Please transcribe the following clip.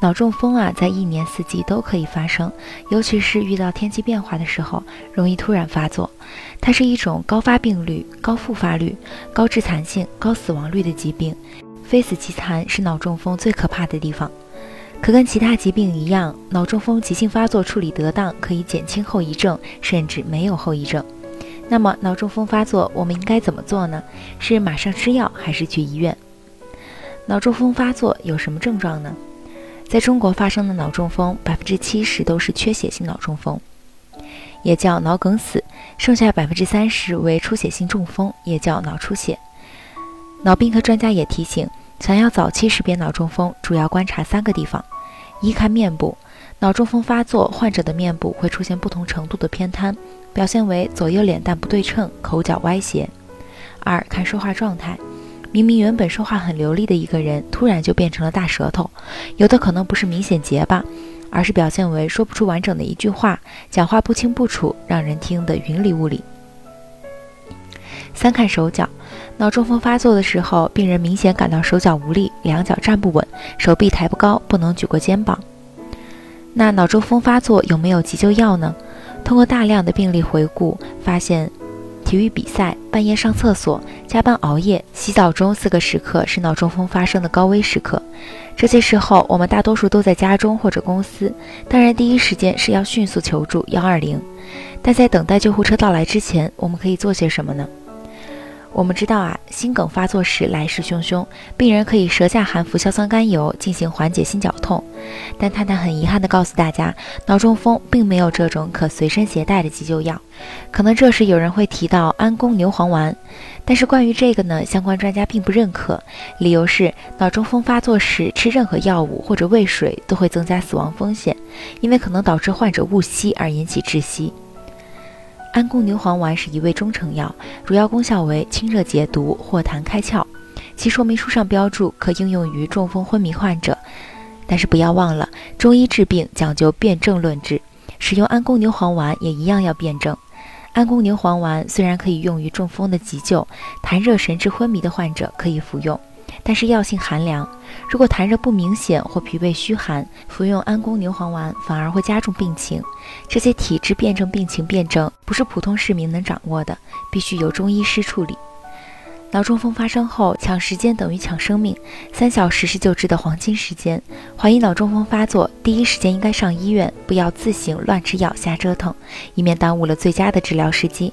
脑中风啊，在一年四季都可以发生，尤其是遇到天气变化的时候，容易突然发作。它是一种高发病率、高复发率、高致残性、高死亡率的疾病，非死即残是脑中风最可怕的地方。可跟其他疾病一样，脑中风急性发作处理得当，可以减轻后遗症，甚至没有后遗症。那么脑中风发作，我们应该怎么做呢？是马上吃药，还是去医院？脑中风发作有什么症状呢？在中国发生的脑中风，百分之七十都是缺血性脑中风，也叫脑梗死；剩下百分之三十为出血性中风，也叫脑出血。脑病科专家也提醒，想要早期识别脑中风，主要观察三个地方：一看面部，脑中风发作患者的面部会出现不同程度的偏瘫。表现为左右脸蛋不对称、口角歪斜。二看说话状态，明明原本说话很流利的一个人，突然就变成了大舌头。有的可能不是明显结巴，而是表现为说不出完整的一句话，讲话不清不楚，让人听得云里雾里。三看手脚，脑中风发作的时候，病人明显感到手脚无力，两脚站不稳，手臂抬不高，不能举过肩膀。那脑中风发作有没有急救药呢？通过大量的病例回顾，发现体育比赛、半夜上厕所、加班熬夜、洗澡中四个时刻是脑中风发生的高危时刻。这些时候，我们大多数都在家中或者公司，当然第一时间是要迅速求助幺二零。但在等待救护车到来之前，我们可以做些什么呢？我们知道啊，心梗发作时来势汹汹，病人可以舌下含服硝酸甘油进行缓解心绞痛。但探探很遗憾地告诉大家，脑中风并没有这种可随身携带的急救药。可能这时有人会提到安宫牛黄丸，但是关于这个呢，相关专家并不认可，理由是脑中风发作时吃任何药物或者喂水都会增加死亡风险，因为可能导致患者误吸而引起窒息。安宫牛黄丸是一味中成药，主要功效为清热解毒、化痰开窍。其说明书上标注可应用于中风昏迷患者，但是不要忘了，中医治病讲究辨证论治，使用安宫牛黄丸也一样要辨证。安宫牛黄丸虽然可以用于中风的急救，痰热神志昏迷的患者可以服用。但是药性寒凉，如果痰热不明显或脾胃虚寒，服用安宫牛黄丸反而会加重病情。这些体质辨证病情辨证不是普通市民能掌握的，必须由中医师处理。脑中风发生后，抢时间等于抢生命，三小时是救治的黄金时间。怀疑脑中风发作，第一时间应该上医院，不要自行乱吃药、瞎折腾，以免耽误了最佳的治疗时机。